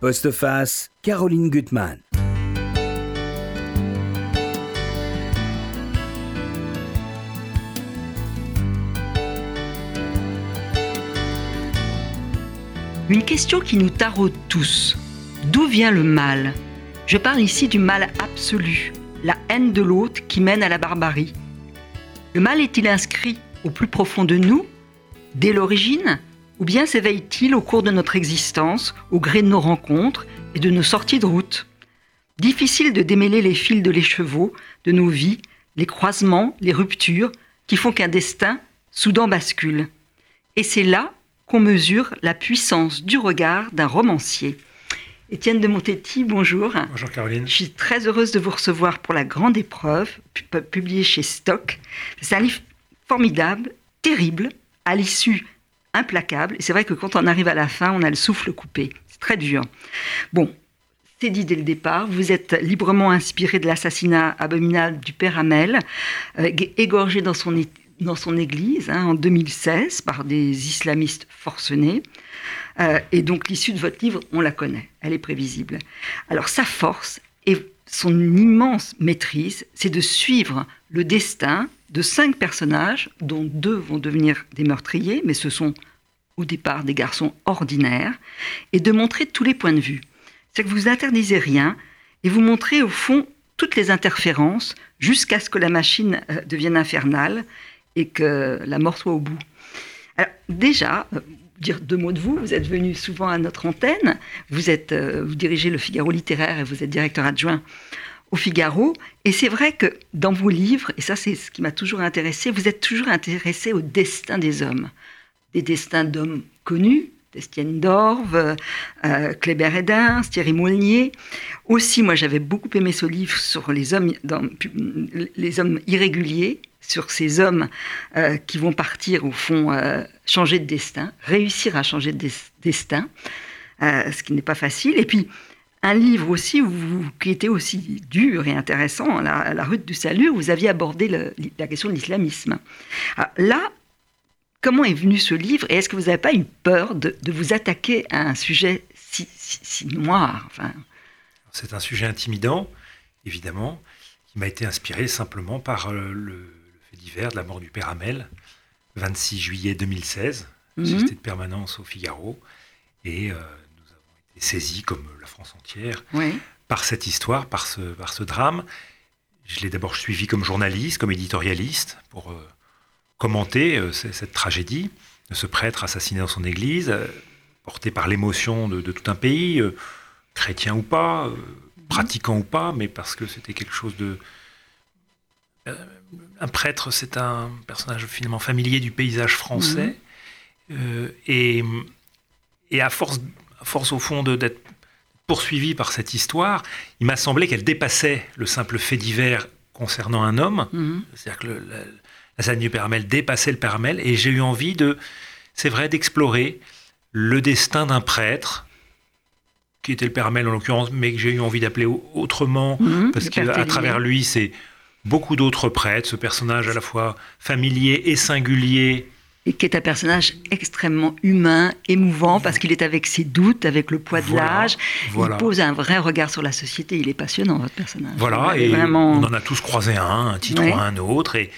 Postface, Caroline Gutmann. Une question qui nous taraude tous. D'où vient le mal? Je parle ici du mal absolu, la haine de l'autre qui mène à la barbarie. Le mal est-il inscrit au plus profond de nous, dès l'origine, ou bien s'éveille-t-il au cours de notre existence, au gré de nos rencontres et de nos sorties de route? Difficile de démêler les fils de l'écheveau de nos vies, les croisements, les ruptures, qui font qu'un destin soudain bascule. Et c'est là qu'on mesure la puissance du regard d'un romancier. Étienne de Montetti, bonjour. Bonjour Caroline. Je suis très heureuse de vous recevoir pour La Grande Épreuve, publié chez Stock. C'est un livre formidable, terrible, à l'issue implacable. Et c'est vrai que quand on arrive à la fin, on a le souffle coupé. C'est très dur. Bon, c'est dit dès le départ. Vous êtes librement inspiré de l'assassinat abominable du père Hamel, euh, égorgé dans son, dans son église hein, en 2016 par des islamistes forcenés. Euh, et donc l'issue de votre livre, on la connaît, elle est prévisible. Alors sa force et son immense maîtrise, c'est de suivre le destin de cinq personnages, dont deux vont devenir des meurtriers, mais ce sont au départ des garçons ordinaires, et de montrer tous les points de vue. C'est que vous interdisez rien et vous montrez au fond toutes les interférences jusqu'à ce que la machine euh, devienne infernale et que la mort soit au bout. Alors déjà, euh, dire deux mots de vous, vous êtes venu souvent à notre antenne, vous, êtes, euh, vous dirigez le Figaro littéraire et vous êtes directeur adjoint au Figaro. Et c'est vrai que dans vos livres, et ça c'est ce qui m'a toujours intéressé, vous êtes toujours intéressé au destin des hommes. Des destins d'hommes connus, Estienne Dorve, euh, Kléber Edin, Thierry Moulnier. Aussi, moi j'avais beaucoup aimé ce livre sur les hommes, les hommes irréguliers, sur ces hommes euh, qui vont partir au fond euh, changer de destin, réussir à changer de destin, euh, ce qui n'est pas facile. Et puis un livre aussi qui était aussi dur et intéressant, la, la route du salut, où vous aviez abordé la question de l'islamisme. Là, comment est venu ce livre et est-ce que vous n'avez pas eu peur de, vous attaquer à un sujet si, noir enfin... C'est un sujet intimidant, évidemment, qui m'a été inspiré simplement par le, le, fait divers de la mort du père Hamel, 26 juillet 2016, mm de permanence au Figaro. Et euh, nous avons été saisis, comme la France entière, par cette histoire, par ce, par ce drame. Je l'ai d'abord suivi comme journaliste, comme éditorialiste, pour euh, commenter euh, cette tragédie de ce prêtre assassiné dans son église, porté par l'émotion de, tout un pays, chrétien ou pas, pratiquant ou pas, mais parce que c'était quelque chose de... un prêtre, c'est un personnage finalement familier du paysage français. Mhm. et, et à force, à force au fond d'être poursuivi par cette histoire, il m'a semblé qu'elle dépassait le simple fait divers concernant un homme. Mhm. C'est-à-dire que le, la scène du Père dépassait le Père et j'ai eu envie de, c'est vrai, d'explorer le destin d'un prêtre qui était le Père en l'occurrence, mais que j'ai eu envie d'appeler autrement, mhm. parce qu'à travers lui, c'est beaucoup d'autres prêtres, ce personnage à la fois familier et singulier, et qui est un personnage extrêmement humain, émouvant, parce qu'il est avec ses doutes, avec le poids de l'âge. Il pose un vrai regard sur la société. Il est passionnant, votre personnage. Voilà, et vraiment... on en a tous croisé un, un titre ou un autre, et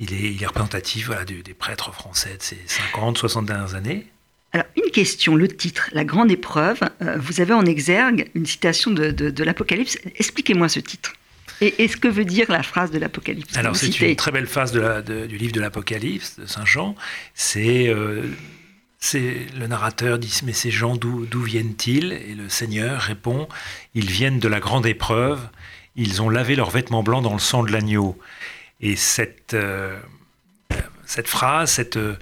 il est, il est représentatif voilà, des, prêtres français de ces 50, 60 dernières années. Alors, une question, le titre, La Grande Épreuve. Euh, vous avez en exergue une citation de, de l'Apocalypse. Expliquez-moi ce titre. Et, ce que veut dire la phrase de l'Apocalypse? Alors, c'est une très belle phrase du livre de l'Apocalypse de Saint Jean. C'est. Euh, le narrateur dit Mais ces gens, d'où viennent-ils? Et le Seigneur répond Ils viennent de la grande épreuve, ils ont lavé leurs vêtements blancs dans le sang de l'agneau. Et cette, euh, cette phrase, cette, euh,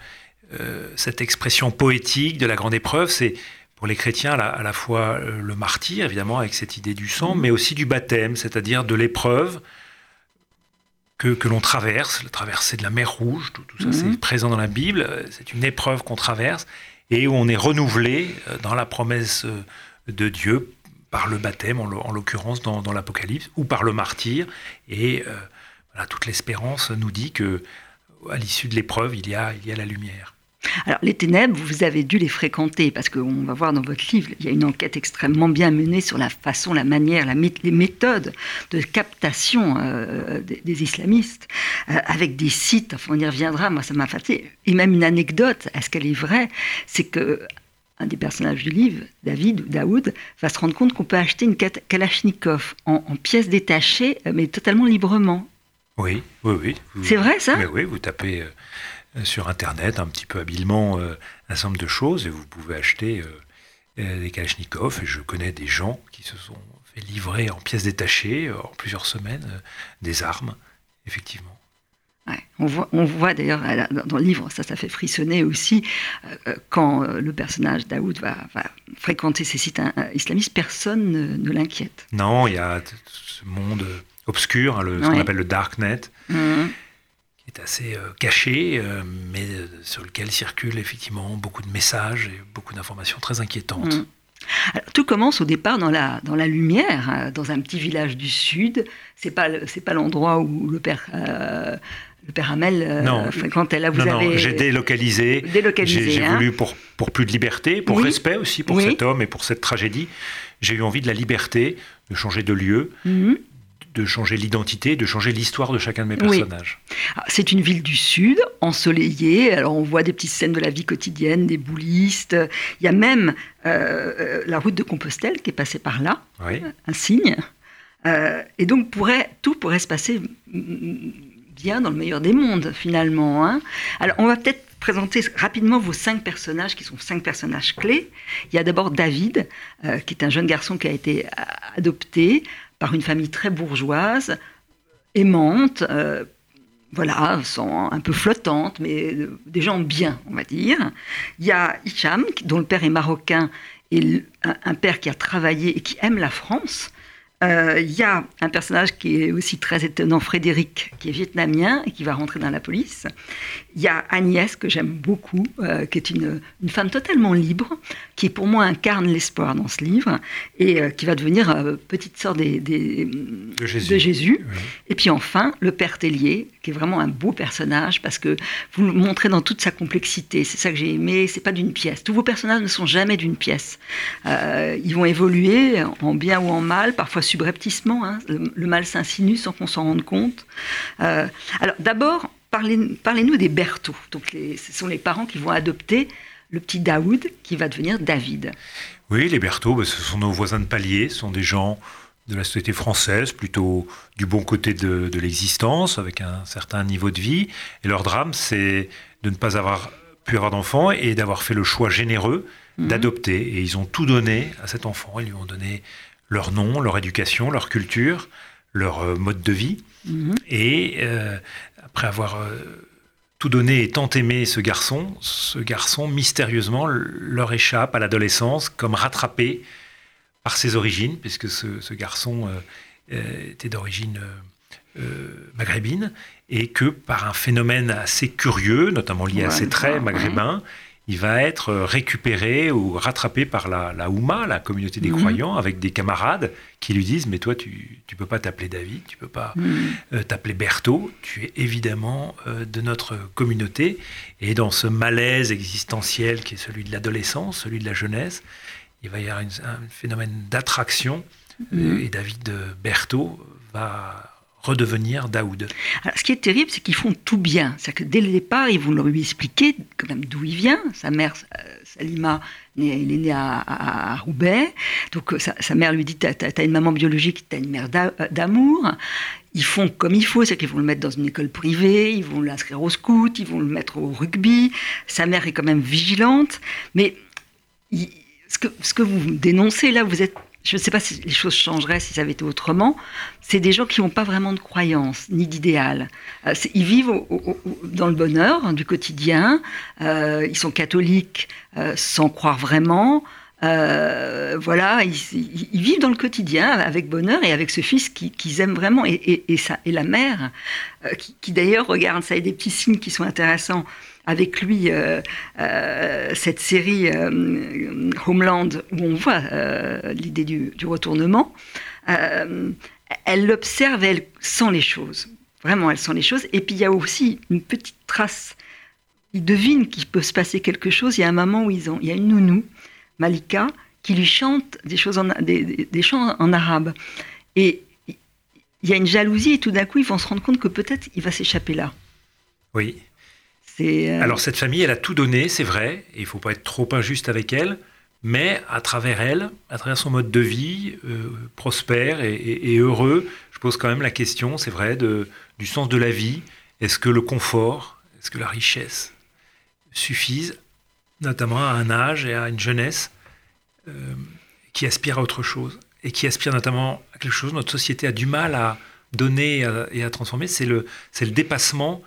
cette expression poétique de la grande épreuve, c'est pour les chrétiens à la, fois euh, le martyr, évidemment, avec cette idée du sang, mais aussi du baptême, c'est-à-dire de l'épreuve que, que l'on traverse, la traversée de la mer Rouge, tout, ça c'est mhm. présent dans la Bible, c'est une épreuve qu'on traverse et où on est renouvelé dans la promesse de Dieu par le baptême, en l'occurrence dans, l'Apocalypse, ou par le martyr. Et toute l'espérance nous dit que à l'issue de l'épreuve, il y a, il y a la lumière. Alors, les ténèbres, vous avez dû les fréquenter parce qu'on va voir dans votre livre, il y a une enquête extrêmement bien menée sur la façon, la manière, les méthodes de captation euh, des, islamistes euh, avec des sites. On y reviendra. Moi, ça m'a fatigué. Et même une anecdote, est-ce qu'elle est vraie? C'est que un des personnages du livre, David ou Daoud, va se rendre compte qu'on peut acheter une Kalachnikov en, en pièces détachées, euh, mais totalement librement. Oui, oui, oui. C'est vrai ça Oui, vous tapez euh, sur Internet un petit peu habilement euh, un certain nombre de choses et vous pouvez acheter euh, des Kalachnikov. Et je connais des gens qui se sont fait livrer en pièces détachées en plusieurs semaines des armes, effectivement. on voit, on voit d'ailleurs dans le livre, ça, ça fait frissonner aussi, quand le personnage Daoud va, fréquenter ces sites islamistes, personne ne, l'inquiète. Non, il y a ce monde obscur, hein, le, ce qu'on appelle le darknet, mmh est assez euh, caché, euh, mais euh, sur lequel circulent effectivement beaucoup de messages et beaucoup d'informations très inquiétantes. Mm. tout commence au départ dans la, dans la lumière, hein, dans un petit village du sud. C'est pas c'est pas l'endroit où le père le père Hamel fréquentait. Là, vous non, avez j'ai délocalisé. J'ai hein. voulu pour pour plus de liberté, pour respect aussi pour cet homme et pour cette tragédie. J'ai eu envie de la liberté, de changer de lieu, mm-hmm de changer l'identité, de changer l'histoire de chacun de mes personnages. Ah, c'est une ville du Sud, ensoleillée. Alors on voit des petites scènes de la vie quotidienne, des boulistes. Il y a même euh, euh, la route de Compostelle qui est passée par là, un signe. Euh, et donc pourrait, tout pourrait se passer bien dans le meilleur des mondes finalement. Hein. Alors on va peut-être présenter rapidement vos cinq personnages qui sont cinq personnages clés. Il y a d'abord David, qui est un jeune garçon qui a été adopté par une famille très bourgeoise, aimante, euh, voilà, sont un peu flottante, mais euh, des gens bien, on va dire. Il y a Hicham, dont le père est marocain, et un père qui a travaillé et qui aime la France. Euh, il y a un personnage qui est aussi très étonnant, Frédéric, qui est vietnamien et qui va rentrer dans la police. Il y a Agnès, que j'aime beaucoup, euh, qui est une, femme totalement libre, qui pour moi incarne l'espoir dans ce livre et euh, qui va devenir petite sœur des, de Jésus. Et puis enfin, le père Tellier, qui est vraiment un beau personnage parce que vous le montrez dans toute sa complexité. C'est ça que j'ai aimé. C'est pas d'une pièce. Tous vos personnages ne sont jamais d'une pièce. ils vont évoluer en bien ou en mal, parfois subrepticement. Hein. Le, mal s'insinue sans qu'on s'en rende compte. Euh, alors d'abord, parlez-nous parlez des Berthaud. Donc ce sont les parents qui vont adopter le petit Daoud qui va devenir David. Oui, les Berthaud, bah, ce sont nos voisins de palier, ce sont des gens de la société française, plutôt du bon côté de, l'existence, avec un certain niveau de vie. Et leur drame, c'est de ne pas avoir pu avoir d'enfant et d'avoir fait le choix généreux mhm. d'adopter. Et ils ont tout donné à cet enfant. Ils lui ont donné leur nom, leur éducation, leur culture, leur euh, mode de vie. Mhm. Et euh, après avoir euh, tout donné et tant aimé ce garçon, ce garçon mystérieusement leur échappe à l'adolescence comme rattrapé par ses origines, puisque ce, garçon était d'origine maghrébine, et que par un phénomène assez curieux, notamment lié à ses traits maghrébins, il va être récupéré ou rattrapé par la, la Houma, la communauté des mhm. croyants, avec des camarades qui lui disent Mais toi, tu ne peux pas t'appeler David, tu peux pas mhm. euh, t'appeler Berthaud, tu es évidemment euh, de notre communauté. Et dans ce malaise existentiel qui est celui de l'adolescence, celui de la jeunesse, il va y avoir un phénomène d'attraction. Mhm. Et David Berthaud va redevenir Daoud. ce qui est terrible, c'est qu'ils font tout bien. C'est que dès le départ, ils vont lui expliquer quand même d'où il vient. Sa mère, euh, Salima, il est né à, Roubaix. Donc euh, sa, mère lui dit, tu as, une maman biologique, tu as une mère euh, d'amour. Ils font comme il faut, c'est qu'ils vont le mettre dans une école privée, ils vont l'inscrire au scout, ils vont le mettre au rugby. Sa mère est quand même vigilante. Mais ce que vous dénoncez là, vous êtes je ne sais pas si les choses changeraient si ça avait été autrement, c'est des gens qui n'ont pas vraiment de croyance ni d'idéal. Euh, ils vivent dans le bonheur hein, du quotidien, euh, ils sont catholiques euh, sans croire vraiment. voilà, ils, vivent dans le quotidien avec bonheur et avec ce fils qu'ils aiment vraiment et, la mère, qui, qui d'ailleurs regarde, ça a des petits signes qui sont intéressants avec lui euh, euh, cette série euh, Homeland où on voit l'idée du, retournement. elle l'observe, elle sent les choses. Vraiment, elle sent les choses. Et puis il y a aussi une petite trace il devine qu'il peut se passer quelque chose. Il y a un moment où ils ont, il y a une nounou, Malika, qui lui chante des, choses des chants en arabe. Et il y a une jalousie et tout d'un coup, ils vont se rendre compte que peut-être il va s'échapper là. Oui. Euh, Alors cette famille, elle a tout donné, c'est vrai, et il faut pas être trop injuste avec elle, mais à travers elle, à travers son mode de vie euh, prospère et, heureux, je pose quand même la question, c'est vrai, du sens de la vie. Est-ce que le confort, est-ce que la richesse suffisent, notamment à un âge et à une jeunesse euh, qui aspire à autre chose et qui aspire notamment à quelque chose. Notre société a du mal à donner et à, transformer? C'est le dépassement,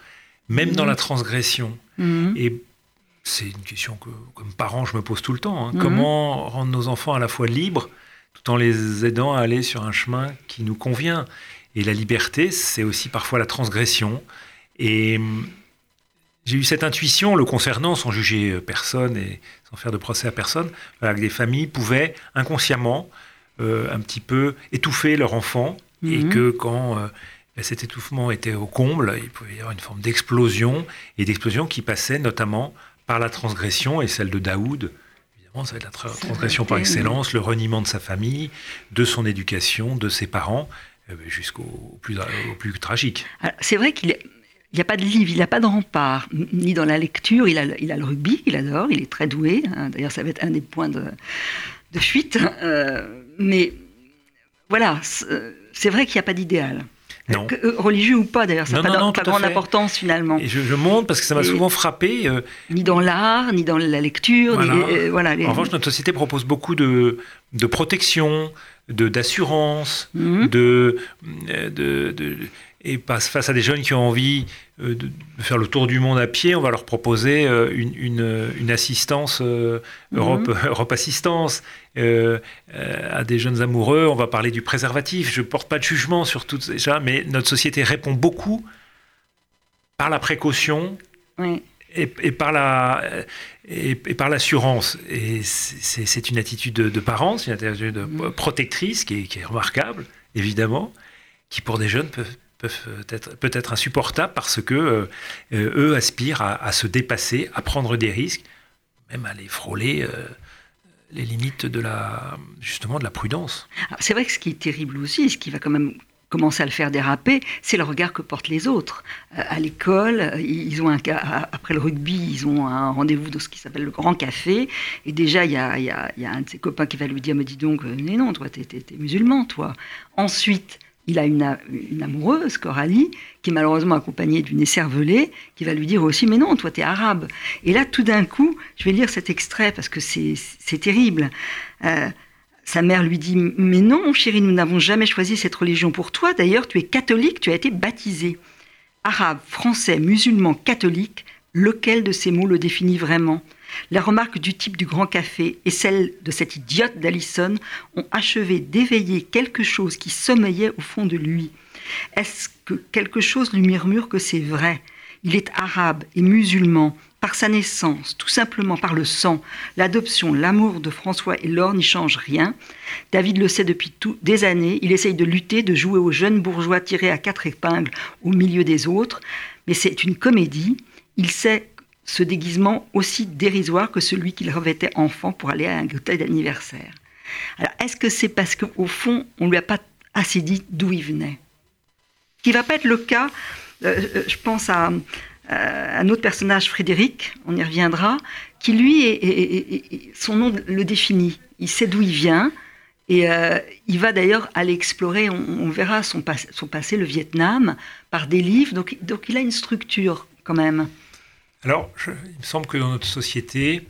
même dans mhm. la transgression. Mhm. Et c'est une question que, comme parent, je me pose tout le temps. Hein. Mhm. Comment rendre nos enfants à la fois libres, tout en les aidant à aller sur un chemin qui nous convient Et la liberté, c'est aussi parfois la transgression. Et hum, j'ai eu cette intuition, le concernant, sans juger personne et sans faire de procès à personne, que des familles pouvaient inconsciemment euh, un petit peu étouffer leur enfant et que quand euh, cet étouffement était au comble, il pouvait y avoir une forme d'explosion et d'explosion qui passait notamment par la transgression et celle de Daoud. Évidemment, ça va être la transgression par excellence, le reniement de sa famille, de son éducation, de ses parents, euh, jusqu'au plus, au plus tragique. C'est vrai qu'il n'y a pas de livre, il n'a pas de rempart, ni dans la lecture. Il a, il a le rugby, il adore, il est très doué. Hein. D'ailleurs, ça va être un des points de, de fuite. Euh, mais voilà, c'est vrai qu'il n'y a pas d'idéal. Non. Euh, religieux ou pas d'ailleurs, ça n'a pas, grande importance finalement. Et je, montre parce que ça m'a souvent frappé. Euh, ni dans l'art, ni dans la lecture. Voilà. En revanche, notre société propose beaucoup de, de protection, d'assurance, mhm. de, de, de, et face à des jeunes qui ont envie euh, de faire le tour du monde à pied, on va leur proposer euh, une, assistance, euh, mhm. Europe, Assistance. à des jeunes amoureux, on va parler du préservatif. Je ne porte pas de jugement sur tout ça, mais notre société répond beaucoup par la précaution et, par la et, par l'assurance. Et c'est une attitude de, parents, c'est une attitude mhm. protectrice qui est, qui est remarquable, évidemment, qui pour des jeunes peuvent peuvent être peut-être insupportables parce que euh, eux aspirent à, se dépasser, à prendre des risques, même à les frôler euh, les limites de la justement de la prudence. C'est vrai que ce qui est terrible aussi, ce qui va quand même commencer à le faire déraper, c'est le regard que portent les autres. Euh, à l'école, ils ont après le rugby, ils ont un rendez-vous dans ce qui s'appelle le Grand Café. Et déjà, il y a, y a, un de ses copains qui va lui dire, me dis donc, mais non, toi, t'es es, musulman, toi. Ensuite, il a une, amoureuse, Coralie, qui est malheureusement accompagnée d'une écervelée, qui va lui dire aussi Mais non, toi, tu es arabe. Et là, tout d'un coup, je vais lire cet extrait parce que c'est terrible. Euh, sa mère lui dit Mais non, chérie, nous n'avons jamais choisi cette religion pour toi. D'ailleurs, tu es catholique, tu as été baptisé. Arabe, français, musulman, catholique, lequel de ces mots le définit vraiment? Les remarques du type du grand café et celles de cette idiote d'Allison ont achevé d'éveiller quelque chose qui sommeillait au fond de lui. Est-ce que quelque chose lui murmure que c'est vrai? Il est arabe et musulman, par sa naissance, tout simplement par le sang, l'adoption, l'amour de François et Laure n'y change rien. David le sait depuis des années, il essaye de lutter, de jouer aux jeunes bourgeois tirés à quatre épingles au milieu des autres, mais c'est une comédie. Il sait ce déguisement aussi dérisoire que celui qu'il revêtait enfant pour aller à un goûter d'anniversaire. Alors, est-ce que c'est parce qu'au fond, on ne lui a pas assez dit d'où il venait? Ce qui ne va pas être le cas, euh, euh, je pense à, un autre personnage, Frédéric, on y reviendra, qui lui, son nom le définit. Il sait d'où il vient, et euh, il va d'ailleurs aller explorer, on, verra son, son, passé, le Vietnam, par des livres, donc il a une structure quand même. Alors, il me semble que dans notre société,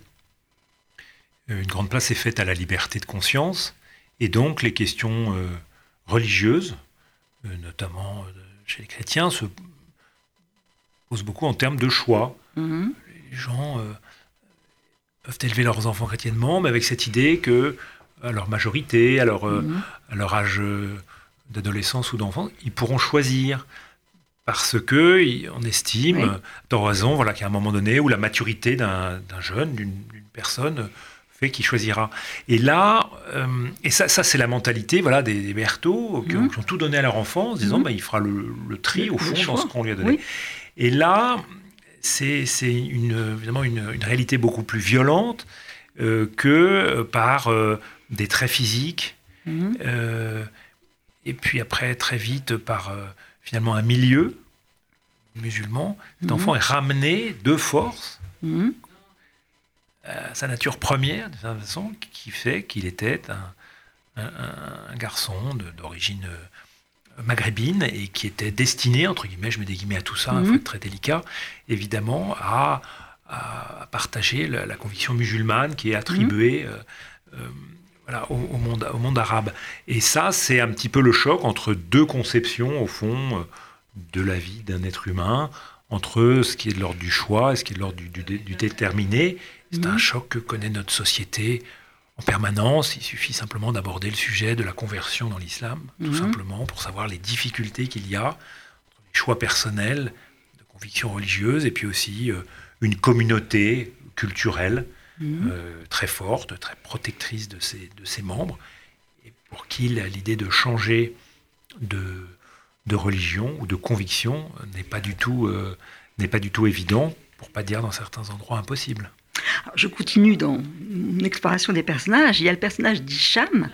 euh, une grande place est faite à la liberté de conscience, et donc les questions euh, religieuses, euh, notamment chez les chrétiens, se posent beaucoup en termes de choix. Mm-hmm. Les gens peuvent élever leurs enfants chrétiennement, mais avec cette idée que, à leur majorité, à leur, mm-hmm. à leur âge d'adolescence ou d'enfance, ils pourront choisir parce que on estime, oui. raison, voilà, qu'à un moment donné où la maturité d'un jeune, d'une personne, fait qu'il choisira. Et là, euh, et ça, ça c'est la mentalité, voilà, des, Berthaud mhm. qui, ont tout donné à leur enfant, en se disant, bah, il fera le, tri au fond dans ce qu'on lui a donné. Et là, c'est une, évidemment une, réalité beaucoup plus violente que par des traits physiques. Mhm. et puis après, très vite, par finalement un milieu musulman. Cet mhm. enfant est ramené de force mhm. à sa nature première, de toute façon, qui fait qu'il était un, garçon d'origine euh, maghrébine et qui était destiné, entre guillemets, je mets des guillemets à tout ça, un mmh. très délicat, évidemment, à, partager la, conviction musulmane qui est attribuée mhm. euh, euh, voilà, au, monde, au monde arabe. Et ça, c'est un petit peu le choc entre deux conceptions, au fond, de la vie d'un être humain, entre ce qui est de l'ordre du choix et ce qui est de l'ordre du, déterminé. C'est un mhm. choc que connaît notre société en permanence. Il suffit simplement d'aborder le sujet de la conversion dans l'islam, tout mhm. simplement, pour savoir les difficultés qu'il y a entre les choix personnels, de convictions religieuses, et puis aussi euh, une communauté culturelle mhm. euh, très forte, très protectrice de ses, de ses membres, et pour qui l'idée de changer de de religion ou de conviction n'est pas du tout euh, n'est pas du tout évident, pour pas dire dans certains endroits impossible. je continue dans mon exploration des personnages. Il y a le personnage d'Hicham,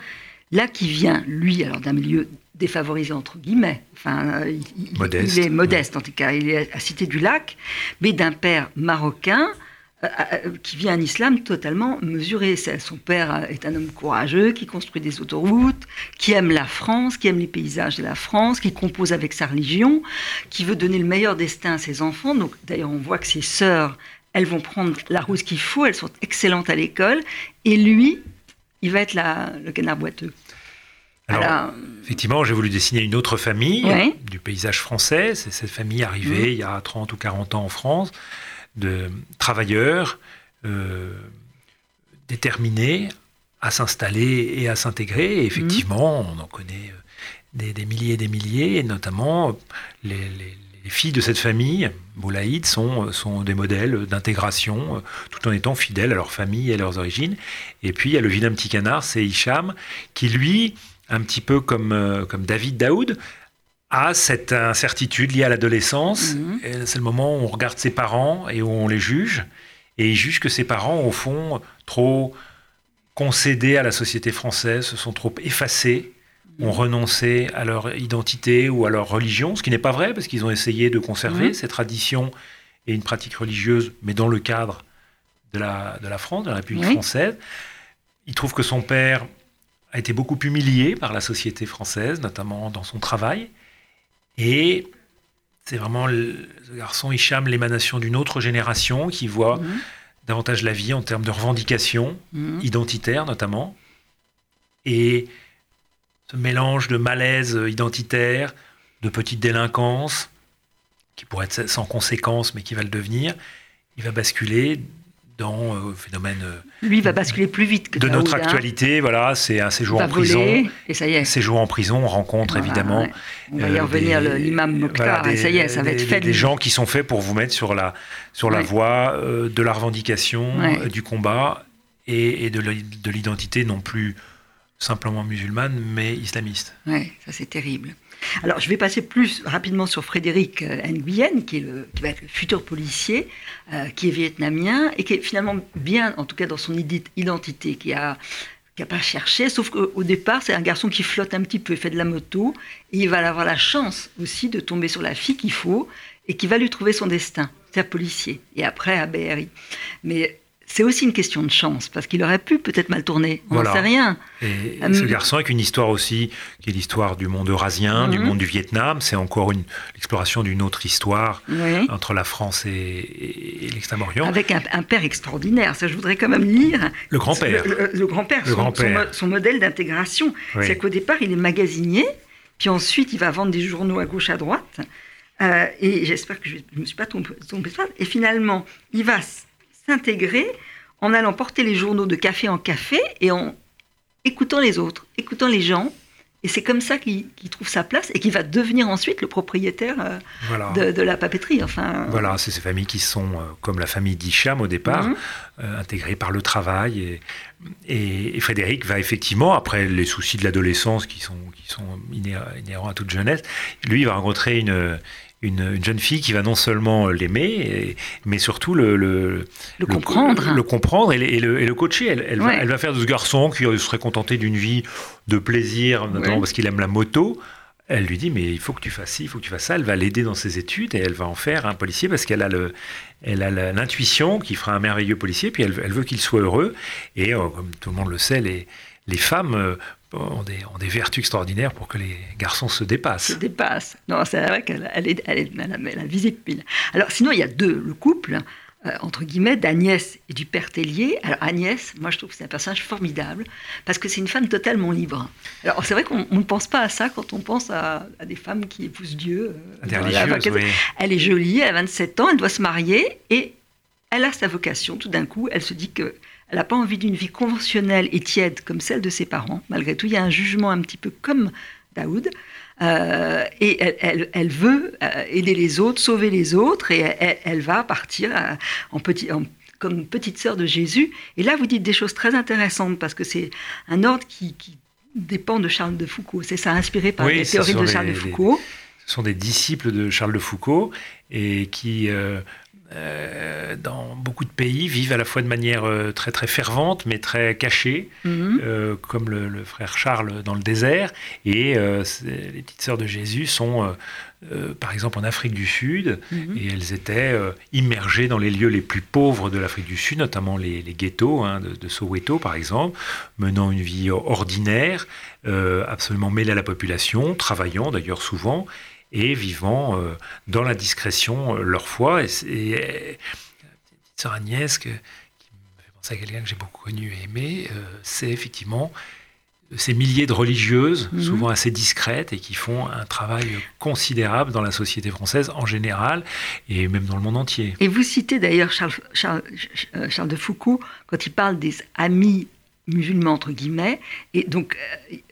là qui vient, lui, alors d'un milieu défavorisé entre guillemets. Enfin, il, modeste, il est modeste en tout cas. Il est à Cité du Lac, mais d'un père marocain qui vit un islam totalement mesuré. Son père est un homme courageux qui construit des autoroutes, qui aime la France, qui aime les paysages de la France, qui compose avec sa religion, qui veut donner le meilleur destin à ses enfants. Donc, d'ailleurs, on voit que ses sœurs, elles vont prendre la route qu'il faut, elles sont excellentes à l'école, et lui, il va être le canard boiteux. Alors, effectivement, j'ai voulu dessiner une autre famille du paysage français. C'est cette famille arrivée mmh. il y a 30 ou 40 ans en France de travailleurs euh, déterminés à s'installer et à s'intégrer. Et effectivement, on en connaît euh, des, milliers et des milliers, et notamment les, filles de cette famille, Boulaïd, sont, sont des modèles d'intégration, euh, tout en étant fidèles à leur famille et à leurs origines. Et puis il y a le vilain petit canard, c'est Hicham, qui lui, un petit peu comme, comme David Daoud, à cette incertitude liée à l'adolescence. Mhm. C'est le moment où on regarde ses parents et où on les juge. Et il juge que ses parents, au fond, trop concédés à la société française, se sont trop effacés, ont mhm. renoncé à leur identité ou à leur religion, ce qui n'est pas vrai, parce qu'ils ont essayé de conserver mhm. ces traditions et une pratique religieuse, mais dans le cadre de la, de la France, de la République française. Il trouve que son père a été beaucoup humilié par la société française, notamment dans son travail. Et c'est vraiment ce garçon Hicham, l'émanation d'une autre génération qui voit mhm. davantage la vie en termes de revendications mhm. identitaires notamment. Et ce mélange de malaise identitaire, de petite délinquance, qui pourrait être sans conséquence mais qui va le devenir, il va basculer dans euh, phénomène. Euh, Lui va basculer plus vite que de notre actualité. Voilà, c'est un séjour en prison. Et ça y est. Séjour en prison, on rencontre évidemment. On va y euh, revenir, l'imam Mokhtar. et ça y est, ça va être fait. Des gens qui sont faits pour vous mettre sur la sur la voie de la revendication, du combat et, et de l'identité non plus simplement musulmane, mais islamiste. Oui, ça c'est terrible. Alors, je vais passer plus rapidement sur Frédéric euh, Nguyen, qui, est le, va être le futur policier, euh, qui est vietnamien et qui est finalement bien, en tout cas dans son identité, qui a qui n'a pas cherché, sauf qu'au départ, c'est un garçon qui flotte un petit peu, il fait de la moto, et il va avoir la chance aussi de tomber sur la fille qu'il faut, et qui va lui trouver son destin, c'est policier, et après à BRI. Mais c'est aussi une question de chance, parce qu'il aurait pu peut-être mal tourner, on n'en sait rien. Et, ce hum. garçon avec une histoire aussi, qui est l'histoire du monde eurasien, du hum. monde du Vietnam, c'est encore l'exploration d'une autre histoire entre la France et, l'Extrême-Orient. Avec un, père extraordinaire, ça je voudrais quand même lire. Le grand-père. Le, grand-père, son, modèle d'intégration. C'est qu'au départ, il est magasinier, puis ensuite il va vendre des journaux à gauche, à droite. Euh, et j'espère que je ne me suis pas trompé. Et finalement, il va s'intégrer en allant porter les journaux de café en café et en écoutant les autres, écoutant les gens. Et c'est comme ça qu'il trouve sa place et qu'il va devenir ensuite le propriétaire euh, de, la papeterie. Enfin, voilà, c'est ces familles qui sont, euh, comme la famille d'Hicham au départ, mhm. intégré par le travail. Et, et, Frédéric va effectivement, après les soucis de l'adolescence qui sont, qui sont inhérents à toute jeunesse, lui va rencontrer une, une, jeune fille qui va non seulement l'aimer, mais surtout le, le, comprendre. Le, comprendre et, le, et le, coacher. Elle, elle, va, elle, va, faire de ce garçon qui serait contenté d'une vie de plaisir, notamment parce qu'il aime la moto. Elle lui dit mais il faut que tu fasses ci, il faut que tu fasses ça. Elle va l'aider dans ses études et elle va en faire un policier parce qu'elle a le, elle a l'intuition qu'il fera un merveilleux policier. Puis elle, elle veut qu'il soit heureux. Et euh, comme tout le monde le sait, les, les femmes euh, ont des, ont des, vertus extraordinaires pour que les garçons se dépassent. Se dépassent. Non, c'est vrai qu'elle elle est, elle est, elle a visé pile. Alors, sinon, il y a deux, le couple, euh, entre guillemets, d'Agnès et du père Tellier. Alors, Agnès, moi, je trouve que c'est un personnage formidable parce que c'est une femme totalement libre. Alors, c'est vrai qu'on ne pense pas à ça quand on pense à, des femmes qui épousent Dieu. Euh, elle est jolie, elle a 27 ans, elle doit se marier et elle a sa vocation. Tout d'un coup, elle se dit que elle n'a pas envie d'une vie conventionnelle et tiède comme celle de ses parents. Malgré tout, il y a un jugement un petit peu comme Daoud. Euh, et elle, veut euh, aider les autres, sauver les autres, et elle, va partir euh, en petit, comme petite sœur de Jésus. Et là, vous dites des choses très intéressantes, parce que c'est un ordre qui, dépend de Charles de Foucault. C'est ça, inspiré par les théories de Charles de Foucault. ce sont des disciples de Charles de Foucault, et qui euh, dans beaucoup de pays, vivent à la fois de manière euh, très très fervente, mais très cachée, mhm. euh, comme le, frère Charles dans le désert. Et les petites sœurs de Jésus sont, par exemple, en Afrique du Sud, mhm. et elles étaient immergées dans les lieux les plus pauvres de l'Afrique du Sud, notamment les, ghettos hein, de, de, Soweto, par exemple, menant une vie ordinaire, absolument mêlée à la population, travaillant d'ailleurs souvent et vivant euh, dans la discrétion euh, leur foi. Et, et, petite sœur Agnès, qui me fait penser à quelqu'un que j'ai beaucoup connu et aimé, euh, c'est effectivement ces milliers de religieuses, mhm. souvent assez discrètes, et qui font un travail considérable dans la société française en général, et même dans le monde entier. Et vous citez d'ailleurs Charles, Charles, Charles de Foucault quand il parle des amis musulmans, entre guillemets. Et donc,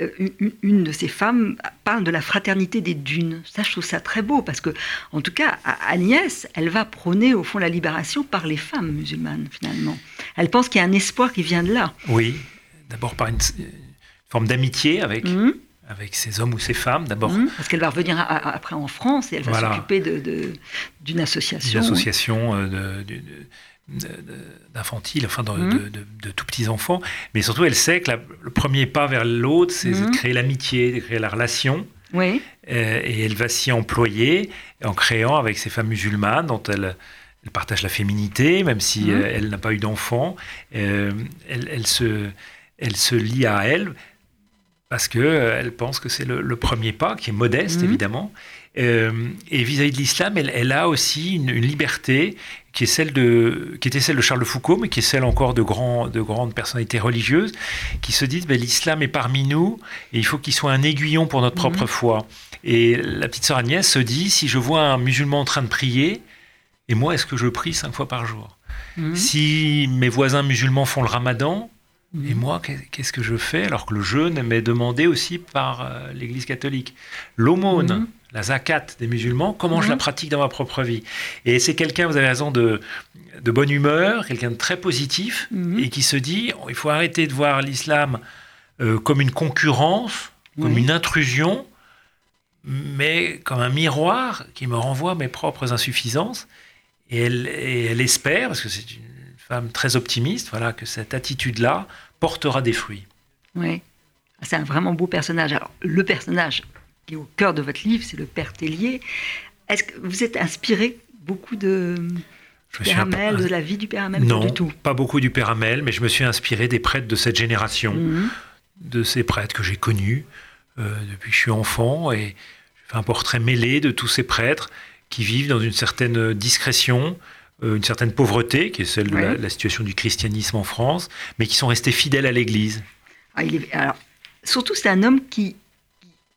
euh, une, de ces femmes parle de la fraternité des dunes. Ça, je trouve ça très beau, parce que, en tout cas, Agnès, elle va prôner, au fond, la libération par les femmes musulmanes, finalement. Elle pense qu'il y a un espoir qui vient de là. Oui, d'abord par une, forme d'amitié avec. Mhm. Avec ces hommes ou ces femmes, d'abord. Mhm, parce qu'elle va revenir après en France et elle va s'occuper d'une de, d'une association. Une association euh, de d'infantile, enfin mmh. de, de, tout petits enfants, mais surtout elle sait que le premier pas vers l'autre, c'est de mmh. créer l'amitié, de créer la relation. Oui. Euh, et elle va s'y employer en créant avec ces femmes musulmanes dont elle, elle partage la féminité, même si mmh. euh, elle n'a pas eu d'enfant. Euh, elle, elle, se, elle se lie à elle parce qu'elle pense que c'est le, premier pas, qui est modeste évidemment. Et vis-à-vis de l'islam, elle, elle, a aussi une, une liberté qui, est celle de, qui était celle de Charles de Foucault, mais qui est celle encore de, grands, de grandes personnalités religieuses, qui se disent ben, l'islam est parmi nous et il faut qu'il soit un aiguillon pour notre propre mhm. foi. Et la petite sœur Agnès se dit si je vois un musulman en train de prier, et moi, est-ce que je prie cinq fois par jour? Mhm. Si mes voisins musulmans font le ramadan. Et moi, qu'est-ce que je fais alors que le jeûne m'est demandé aussi par euh, l'Église catholique? L'aumône la zakat des musulmans, comment je la mhm. pratique dans ma propre vie? Et c'est quelqu'un, vous avez raison, de, de bonne humeur, quelqu'un de très positif, mhm. et qui se dit, il faut arrêter de voir l'islam euh, comme une concurrence, comme une intrusion, mais comme un miroir qui me renvoie mes propres insuffisances. Et elle, elle espère, parce que c'est une femme très optimiste, voilà, que cette attitude-là portera des fruits. Oui, c'est un vraiment beau personnage. Alors, le personnage au cœur de votre livre, c'est le Père Tellier. Est-ce que vous êtes inspiré beaucoup de Père de la vie du Père Hamel Non, du tout? pas beaucoup du Père Hamel, mais je me suis inspiré des prêtres de cette génération, mhm. de ces prêtres que j'ai connus euh, depuis que je suis enfant, et je fais un portrait mêlé de tous ces prêtres qui vivent dans une certaine discrétion, une certaine pauvreté, qui est celle de la, situation du christianisme en France, mais qui sont restés fidèles à l'Église. Ah, alors, surtout, c'est un homme qui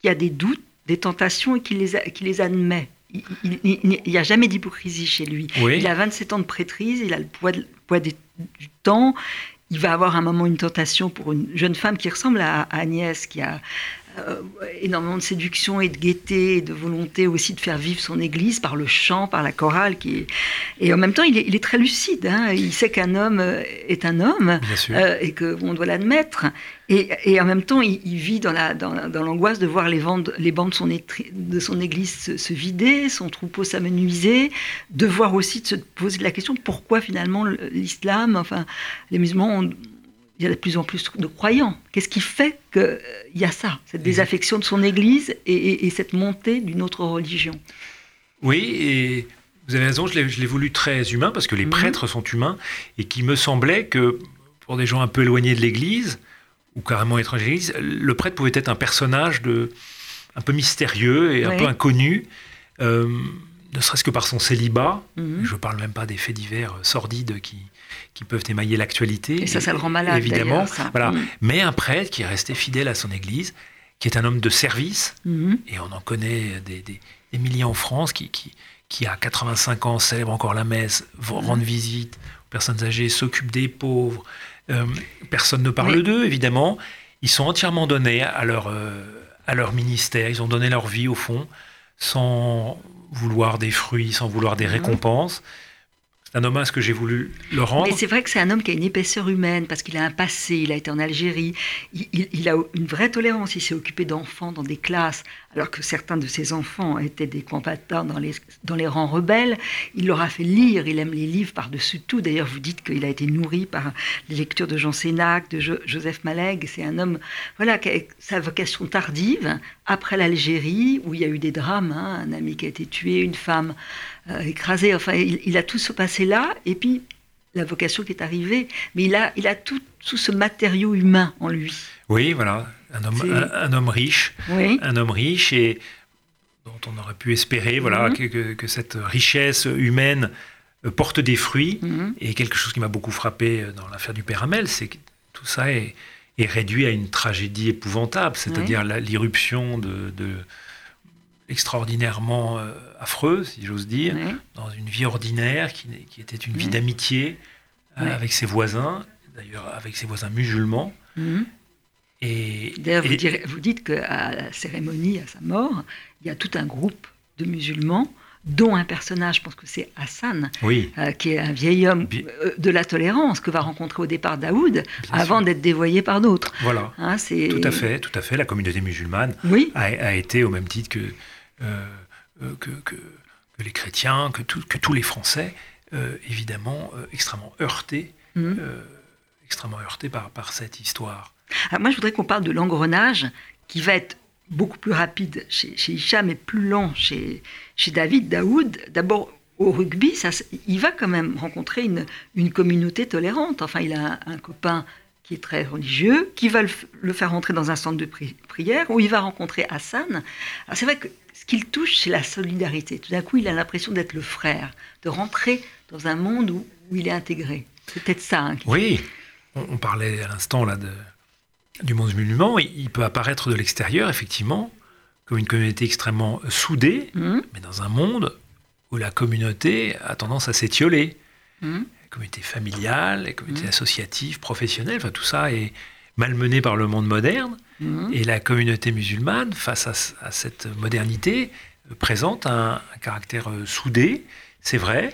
qui a des doutes, des tentations et qui les, qui les admet. Il n'y a jamais d'hypocrisie chez lui. Il a 27 ans de prêtrise, il a le poids, poids du temps. Il va avoir un moment une tentation pour une jeune femme qui ressemble à, Agnès, qui a euh, énormément de séduction et de gaieté et de volonté aussi de faire vivre son église par le chant, par la chorale. Qui Et en même temps, il est, très lucide. Hein. Il sait qu'un homme euh, est un homme euh, et qu'on doit l'admettre. Et, en même temps, il, vit dans l'angoisse dans, de voir les, les bancs de son, de son église se, vider, son troupeau s'amenuiser, de voir aussi de se poser la question pourquoi finalement l'islam, enfin les musulmans ont il y a de plus en plus de croyants. Qu'est-ce qui fait qu'il y a ça, cette désaffection de son Église et, cette montée d'une autre religion? Oui, et vous avez raison, je l'ai voulu très humain, parce que les mhm. prêtres sont humains, et qu'il me semblait que pour des gens un peu éloignés de l'Église, ou carrément étrangers à l'Église, le prêtre pouvait être un personnage de, un peu mystérieux et un peu inconnu. Euh, ne serait-ce que par son célibat. Mhm. Je ne parle même pas des faits divers sordides qui, qui peuvent émailler l'actualité. Et ça, ça le rend malade. Évidemment. Voilà. Mm. Mais un prêtre qui est resté fidèle à son Église, qui est un homme de service, mm-hmm. et on en connaît des, des, milliers en France, qui, qui, qui, à 85 ans célèbre encore la messe, mm-hmm. rend visite aux personnes âgées, s'occupe des pauvres. Euh, personne ne parle d'eux, évidemment. Ils sont entièrement donnés à leur, euh, à leur ministère. Ils ont donné leur vie, au fond, sans vouloir des fruits, sans vouloir des mm-hmm. récompenses. Un hommage que j'ai voulu le rendre. Mais c'est vrai que c'est un homme qui a une épaisseur humaine parce qu'il a un passé, il a été en Algérie, il, a une vraie tolérance, il s'est occupé d'enfants dans des classes, alors que certains de ses enfants étaient des combattants dans les, rangs rebelles. Il leur a fait lire, il aime les livres par-dessus tout. D'ailleurs, vous dites qu'il a été nourri par les lectures de Jean Sénac, de Joseph Malègue. C'est un homme, voilà, qui a sa vocation tardive, après l'Algérie, où il y a eu des drames, hein, un ami qui a été tué, une femme écrasé. Enfin, il, a tout ce passé-là, et puis la vocation qui est arrivée. Mais il a, il a tout, tout ce matériau humain en lui. Oui, voilà, un homme, un, homme riche, un homme riche et dont on aurait pu espérer, voilà, mhm. que, que, cette richesse humaine euh, porte des fruits. Mhm. Et quelque chose qui m'a beaucoup frappé euh, dans l'affaire du Père Hamel, c'est que tout ça est, est, réduit à une tragédie épouvantable, c'est-à-dire l'irruption de, de extraordinairement euh, affreuse, si j'ose dire, dans une vie ordinaire qui, était une vie d'amitié euh, avec ses voisins, d'ailleurs avec ses voisins musulmans. Mhm. Et, D'ailleurs, vous, vous, dites qu'à la cérémonie, à sa mort, il y a tout un groupe de musulmans dont un personnage, je pense que c'est Hassan, euh, qui est un vieil homme de la tolérance que va rencontrer au départ Daoud, avant d'être dévoyé par d'autres. Voilà. Hein, tout à fait, tout à fait. La communauté musulmane a, été au même titre que euh, euh, que, que, les chrétiens, que, que tous les Français, euh, évidemment, extrêmement heurtés, mhm. extrêmement heurtés par, par cette histoire. moi, je voudrais qu'on parle de l'engrenage qui va être beaucoup plus rapide chez, chez Hicham et plus lent chez, chez David, Daoud. D'abord, au rugby, ça, il va quand même rencontrer une, une communauté tolérante. Enfin, il a un, copain qui est très religieux, qui va le, faire rentrer dans un centre de prière, où il va rencontrer Hassan. c'est vrai que ce qu'il touche, c'est la solidarité. Tout d'un coup, il a l'impression d'être le frère, de rentrer dans un monde où, il est intégré. C'est peut-être ça. Hein, oui, on, parlait à l'instant là de, du monde musulman. Il, peut apparaître de l'extérieur, effectivement, comme une communauté extrêmement soudée, mmh. mais dans un monde où la communauté a tendance à s'étioler. Mmh. La communauté familiale, la communauté mmh. associative, professionnelle, enfin, tout ça est malmené par le monde moderne. Mhm. Et la communauté musulmane, face à, cette modernité, euh, présente un, caractère euh, soudé, c'est vrai,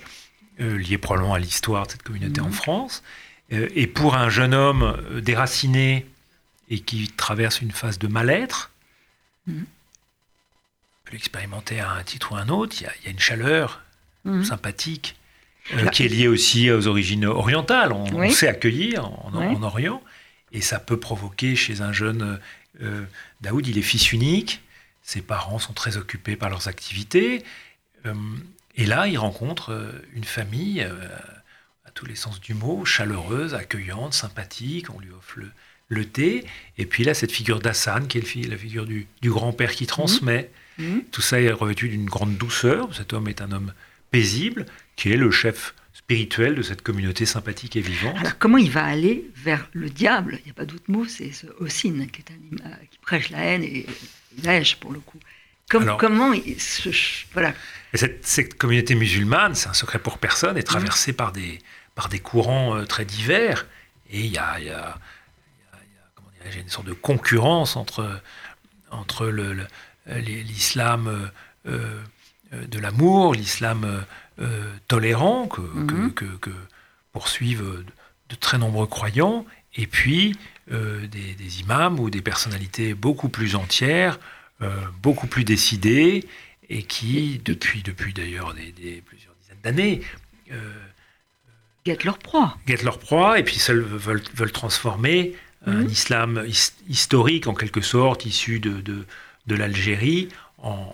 euh, lié probablement à l'histoire de cette communauté en mhm. France. et pour un jeune homme déraciné et qui traverse une phase de mal-être, mhm. on peut l'expérimenter à un titre ou à un autre, il y a, une chaleur sympathique qui est liée aussi aux origines orientales. On, sait accueillir en Orient. Et ça peut provoquer chez un jeune euh, Daoud, il est fils unique, ses parents sont très occupés par leurs activités. Euh, et là, il rencontre euh, une famille, à tous les sens du mot, chaleureuse, accueillante, sympathique. On lui offre le, thé. Et puis là, cette figure d'Hassan, qui est la figure du, grand-père qui transmet. Mmh. Mmh. Tout ça est revêtu d'une grande douceur. Cet homme est un homme paisible, qui est le chef spirituel de cette communauté sympathique et vivante. Alors comment il va aller vers le diable? Il n'y a pas d'autre mot, c'est ce Ossine qui, est un, qui prêche la haine et lèche pour le coup. comment il, se, voilà. Cette, communauté musulmane, c'est un secret pour personne, est traversée par, des, par des courants euh, très divers. Et il y a, y, a, y a, une sorte de concurrence entre, entre l'islam de l'amour, l'islam tolérant que, Mhm. que- que- que poursuivent de très nombreux croyants, et puis euh, des, des imams ou des personnalités beaucoup plus entières, euh, beaucoup plus décidées, et qui, depuis, depuis d'ailleurs des, des- plusieurs dizaines d'années, euh, Guette leur proie. guettent leur proie et puis seuls veulent, veulent transformer un Mhm. islam his- historique en quelque sorte issu de, de, de l'Algérie en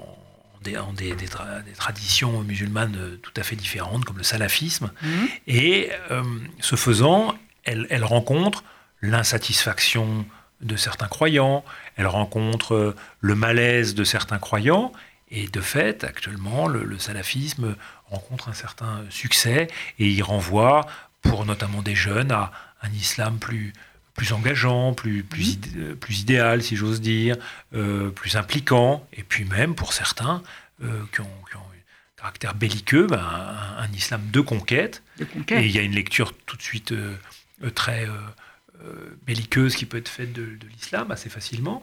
des, des- des tra- des traditions musulmanes euh, tout à fait différentes comme le salafisme Mhm. et euh, ce faisant elle, elle rencontre l'insatisfaction de certains croyants elle rencontre euh, le malaise de certains croyants et de fait actuellement le, le salafisme rencontre un certain succès et il renvoie pour notamment des jeunes à un islam plus plus engageant, plus, plus, idé- euh, plus idéal, si j'ose dire, euh, plus impliquant, et puis même pour certains euh, qui, ont, qui ont un caractère belliqueux, ben, un, un islam de conquête, De et conquête. il y a une lecture tout de suite euh, très belliqueuse qui peut être faite de, de l'islam assez facilement,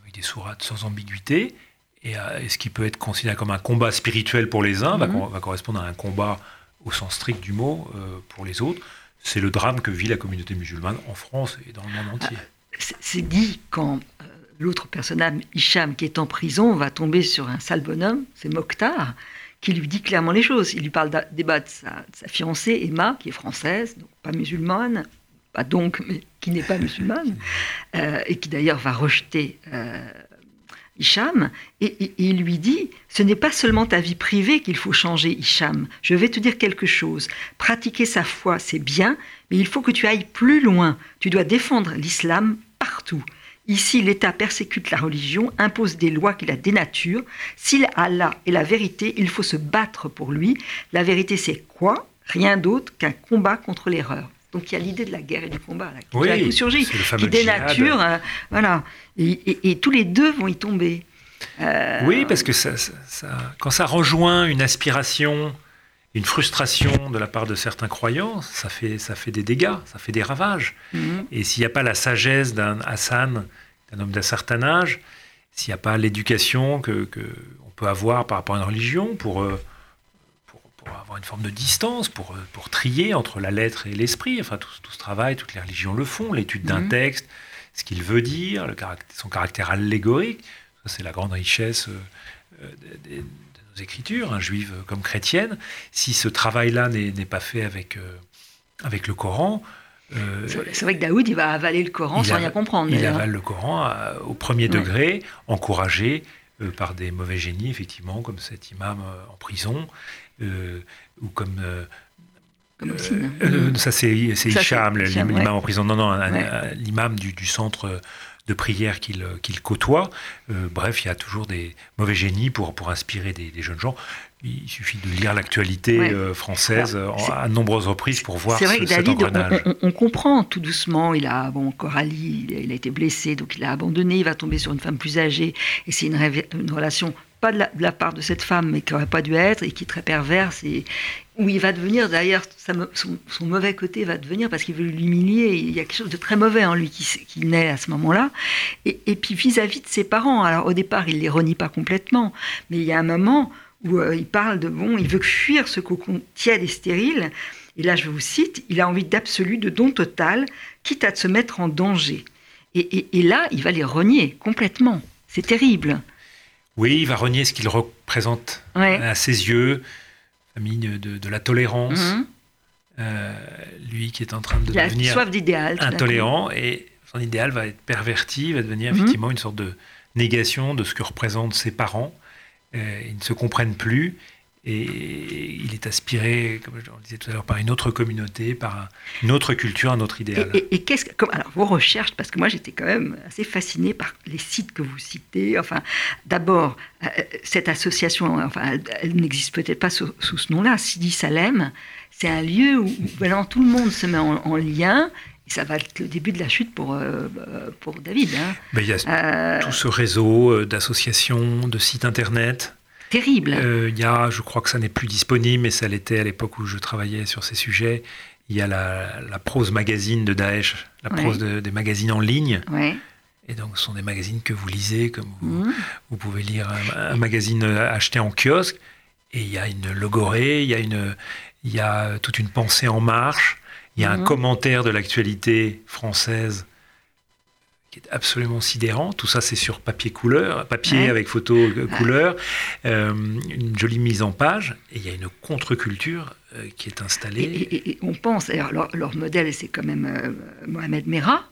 avec des sourates sans ambiguïté. Et, et ce qui peut être considéré comme un combat spirituel pour les uns va, va correspondre à un combat au sens strict du mot pour les autres. C'est le drame que vit la communauté musulmane en France et dans le monde entier. C'est c'est dit quand euh, l'autre personnage, Hicham, qui est en prison, va tomber sur un sale bonhomme, c'est Mokhtar, qui lui dit clairement les choses. Il lui parle bas de sa, de sa fiancée, Emma, qui est française, donc pas musulmane, pas donc, mais qui n'est pas musulmane, euh, et qui d'ailleurs va rejeter euh, Hicham, et, et- et il lui dit, ce n'est pas seulement ta vie privée qu'il faut changer, Hicham. Je vais te dire quelque chose. Pratiquer sa foi, c'est bien, mais il faut que tu ailles plus loin. Tu dois défendre l'islam partout. Ici, l'État persécute la religion, impose des lois qui la dénaturent. S'il Allah est la vérité, il faut se battre pour lui. La vérité, c'est quoi? Rien d'autre qu'un combat contre l'erreur. Donc il y a l'idée de la guerre et du combat là, qui Oui, a coup surgi, c'est le qui dénature, euh, voilà. Et, et- et tous les deux vont y tomber. Euh, Oui, parce que ça, ça- ça- quand ça rejoint une aspiration, une frustration de la part de certains croyants, ça fait, ça fait des dégâts, ça fait des ravages. mhm. Et s'il n'y a pas la sagesse d'un Hassan, d'un homme d'un certain âge, s'il n'y a pas l'éducation que, que on peut avoir par rapport à une religion pour, euh, pour, avoir une forme de distance, pour, euh, pour trier entre la lettre et l'esprit, enfin tout, tout ce travail, toutes les religions le font, l'étude d'un Mhm. texte, ce qu'il veut dire, le caractère- son caractère allégorique, c'est la grande richesse euh, euh, de nos écritures, hein, juives comme chrétiennes. Si ce travail-là n'est pas fait avec, euh, avec le Coran, euh, C'est vrai que Daoud, il va avaler le Coran sans rien comprendre. il avale le Coran au premier Ouais. degré, encouragé par des mauvais génies, effectivement, comme cet imam en prison, ou comme... euh, Comme euh, euh, ça, c'est Hicham, l'imam ouais. en prison. Non, non, Ouais. l'imam du, du centre de prière qu'il euh, qu'il côtoie. Euh, bref, il y a toujours des mauvais génies pour, pour inspirer des, des jeunes gens. Il suffit de lire l'actualité Ouais. euh, française Alors, euh, à nombreuses reprises pour voir C'est vrai ce- que cet David, on, engrenage. on- on comprend tout doucement. Il a, bon, Coralie, il a, il a été blessé, donc il a abandonné. Il va tomber sur une femme plus âgée. Et c'est une relation, pas de la, part de cette femme, mais qui n'aurait pas dû être, et qui est très perverse. Et où il va devenir, d'ailleurs, son, mauvais côté va devenir, parce qu'il veut l'humilier. Il y a quelque chose de très mauvais en lui qui, qui naît à ce moment-là. Et, et puis vis-à-vis de ses parents. Alors au départ, il les renie pas complètement. Mais il y a un moment où euh, il parle de bon, il veut fuir ce cocon tiède et stérile. Et là, je vous cite, il a envie d'absolu, de don total, quitte à se mettre en danger. Et, et- et là, il va les renier complètement. C'est terrible. Oui, il va renier ce qu'il représente Ouais. à ses yeux, famille de, de la tolérance, Mhm. euh, lui qui est en train de Il a devenir soif d'idéal. intolérant, et son idéal va être perverti, va devenir Mhm. effectivement une sorte de négation de ce que représentent ses parents. Euh, ils ne se comprennent plus, et il est aspiré, comme je le disais tout à l'heure, par une autre communauté, par un- une autre culture, un autre idéal. Et, et- et qu'est-ce que, alors vos recherches, parce que moi j'étais quand même assez fascinée par les sites que vous citez. Enfin, d'abord euh, cette association, enfin, elle, n'existe peut-être pas sous, sous ce nom-là. Sidi Salem, c'est un lieu où vraiment tout le monde se met en, en lien. Et ça va être le début de la chute pour euh, pour David. hein. Ben, il y a Euh, tout ce réseau d'associations, de sites internet. Terrible. Euh, il y a, je crois que ça n'est plus disponible, mais ça l'était à l'époque où je travaillais sur ces sujets. Il y a la, la prose magazine de Daesh, la Ouais. prose de- des magazines en ligne. ouais. Et donc, ce sont des magazines que vous lisez, comme vous, vous pouvez lire un, magazine acheté en kiosque. Et il y a une logorée, il y a, une, il y a toute une pensée en marche, il y a un commentaire de l'actualité française qui est absolument sidérant. Tout ça, c'est sur papier couleur, papier avec photo euh, couleur, euh, une jolie mise en page. Et il y a une contre-culture euh, qui est installée. Et, on pense, alors leur, leur modèle, c'est quand même Mohamed Merah,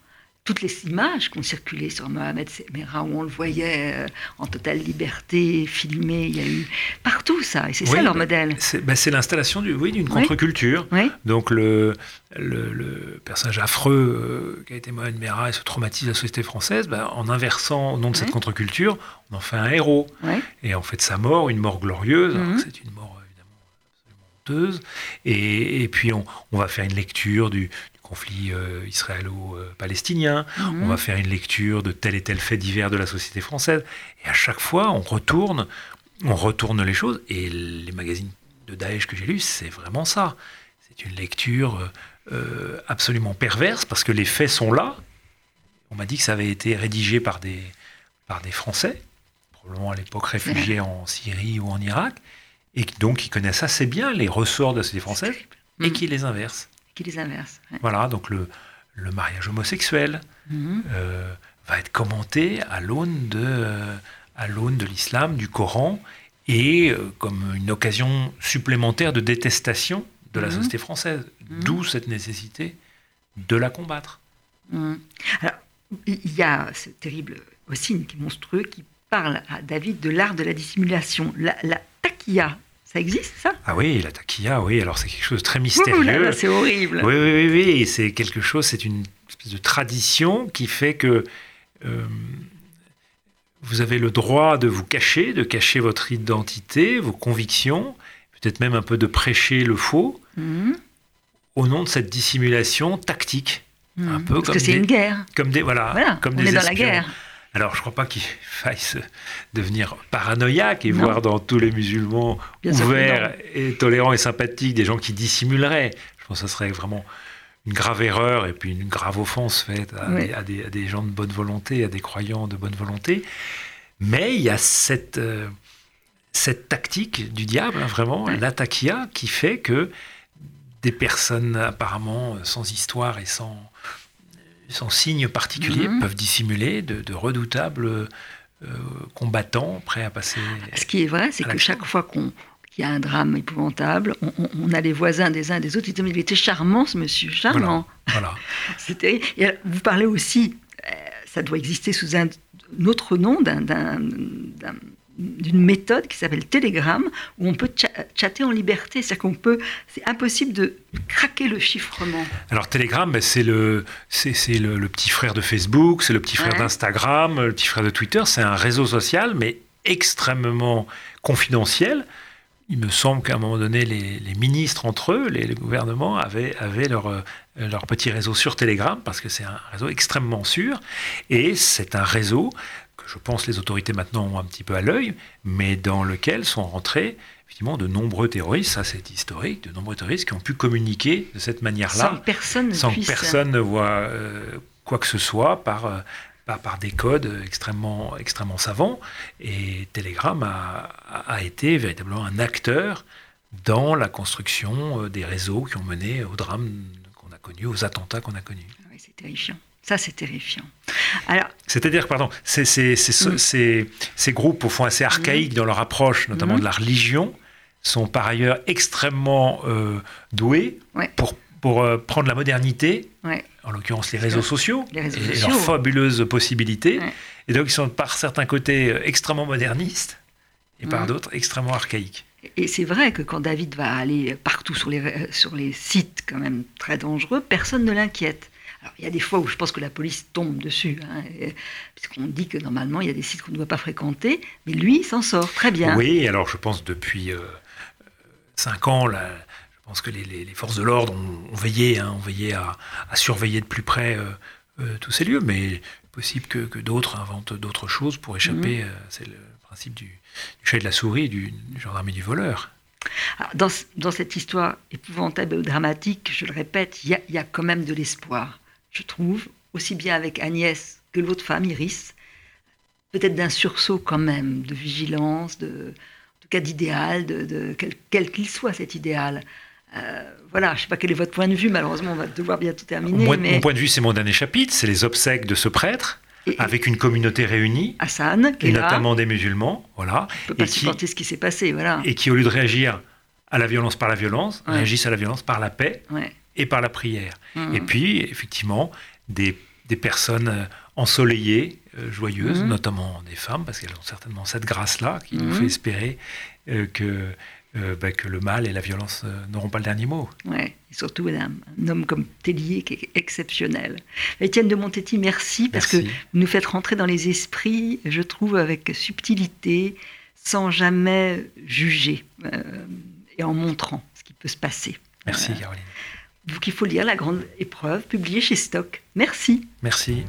toutes les images qui ont circulé sur Mohamed Semera, où on le voyait euh, en totale liberté, filmé, il y a eu partout ça, et c'est ça leur modèle. Ben, c'est l'installation du, oui, d'une contre-culture. Donc le, le, personnage affreux euh, qui a été Mohamed Merah et se traumatise la société française, ben, en inversant au nom de cette contre-culture, on en fait un héros. Et en fait sa mort une mort glorieuse. Mhm. C'est une mort évidemment honteuse. Et, et, puis on, on, va faire une lecture du, conflit euh, israélo-palestinien, mhm. on va faire une lecture de tel et tel fait divers de la société française, et à chaque fois on retourne, on retourne les choses, et les magazines de Daesh que j'ai lus, c'est vraiment ça. C'est une lecture euh, absolument perverse, parce que les faits sont là. On m'a dit que ça avait été rédigé par des, par des Français, probablement à l'époque réfugiés en Syrie ou en Irak, et donc qui connaissent assez bien les ressorts de la société française, et mhm. qui les inversent qui les inverse. Voilà, donc le, le mariage homosexuel mhm. euh, va être commenté à l'aune de, à l'aune de l'islam, du Coran, et euh, comme une occasion supplémentaire de détestation de la mhm. société française. Mhm. D'où cette nécessité de la combattre. Alors, il y a ce terrible aussi qui est monstrueux qui parle à David de l'art de la dissimulation. La, la taquilla, ça existe, ça? Ah oui, la taquilla, oui. Alors c'est quelque chose de très mystérieux. c'est horrible. Oui, oui, oui, oui. C'est quelque chose, c'est une espèce de tradition qui fait que euh, vous avez le droit de vous cacher, de cacher votre identité, vos convictions, peut-être même un peu de prêcher le faux, mhm. au nom de cette dissimulation tactique. Un mhm. peu Parce comme que c'est une guerre. Comme des, voilà, voilà comme on des est dans la guerre. Alors, je ne crois pas qu'il faille devenir paranoïaque et voir dans tous les musulmans ouverts et tolérants et sympathiques des gens qui dissimuleraient. Je pense que ce serait vraiment une grave erreur et puis une grave offense faite à, des, gens de bonne volonté, à des croyants de bonne volonté. Mais il y a cette, euh, cette tactique du diable, hein, vraiment, l'attaquia, qui fait que des personnes apparemment sans histoire et sans sans signe particulier, mhm. peuvent dissimuler de, redoutables euh, combattants prêts à passer. Ce qui est vrai, c'est que chaque fois qu'on qu'il y a un drame épouvantable, on, a les voisins des uns et des autres, ils disent, mais il était charmant ce monsieur, charmant. Voilà. C'était. vous parlez aussi, euh, ça doit exister sous un autre nom d'un d'une méthode qui s'appelle Telegram, où on peut chatter en liberté. C'est-à-dire qu'on peut, c'est impossible de craquer le chiffrement. Alors Telegram, ben, c'est le, c'est, le, le, petit frère de Facebook, c'est le petit frère d'Instagram, le petit frère de Twitter. C'est un réseau social, mais extrêmement confidentiel. Il me semble qu'à un moment donné, les, les ministres entre eux, les, gouvernements, avaient, avaient leur, euh, leur petit réseau sur Telegram, parce que c'est un réseau extrêmement sûr. Et c'est un réseau je pense les autorités maintenant ont un petit peu à l'œil, mais dans lequel sont rentrés effectivement de nombreux terroristes, ça c'est historique, de nombreux terroristes qui ont pu communiquer de cette manière-là, sans que personne, sans que personne ne voit euh, quoi que ce soit par, euh, par, des codes extrêmement, extrêmement savants. Et Telegram a, a, été véritablement un acteur dans la construction euh, des réseaux qui ont mené au drame qu'on a connu, aux attentats qu'on a connus. Oui, c'est terrifiant. Ça, c'est terrifiant. Alors, C'est-à-dire, pardon, ces, ces, ces, ces, groupes, au fond, assez archaïques dans leur approche, notamment de la religion, sont par ailleurs extrêmement euh, doués pour, pour euh, prendre la modernité, en l'occurrence les réseaux sociaux, et, leurs fabuleuses possibilités. Et donc, ils sont par certains côtés euh, extrêmement modernistes et par d'autres extrêmement archaïques. Et c'est vrai que quand David va aller partout sur les, sur les sites quand même très dangereux, personne ne l'inquiète. Alors, il y a des fois où je pense que la police tombe dessus, hein, puisqu'on dit que normalement, il y a des sites qu'on ne doit pas fréquenter, mais lui, il s'en sort très bien. Oui, alors je pense depuis euh, cinq ans, je pense que les, forces de l'ordre ont, veillé, hein, ont veillé à, surveiller de plus près euh, euh, tous ces lieux, mais possible que, d'autres inventent d'autres choses pour échapper. Mhm. C'est le principe du, du, chat et de la souris, du, du gendarme et du voleur dans, dans, cette histoire épouvantable et dramatique, je le répète, il y, y, a quand même de l'espoir je trouve, aussi bien avec Agnès que l'autre femme, Iris. Peut-être d'un sursaut quand même, de vigilance, de, en tout cas d'idéal, de, quel qu'il soit cet idéal. Euh, voilà, je ne sais pas quel est votre point de vue, malheureusement on va devoir bientôt terminer. mais... Mon point de vue, c'est mon dernier chapitre, c'est les obsèques de ce prêtre. avec une communauté réunie, Hassan, qui et notamment des musulmans, voilà, ne peut pas supporter ce qui s'est passé, voilà, et qui au lieu de réagir à la violence par la violence, réagissent à la violence par la paix et par la prière. Mmh. Et puis effectivement des, des personnes euh, ensoleillées, euh, joyeuses, mmh. notamment des femmes, parce qu'elles ont certainement cette grâce-là qui nous fait espérer euh, que, bah, que le mal et la violence n'auront pas le dernier mot. Oui, et surtout un, un, homme comme Tellier qui est exceptionnel. Étienne de Montetti, merci, parce que vous nous faites rentrer dans les esprits, je trouve, avec subtilité, sans jamais juger et en montrant ce qui peut se passer. Merci, Caroline. Donc il faut lire La Grande Épreuve, publiée chez Stock. Merci. Merci.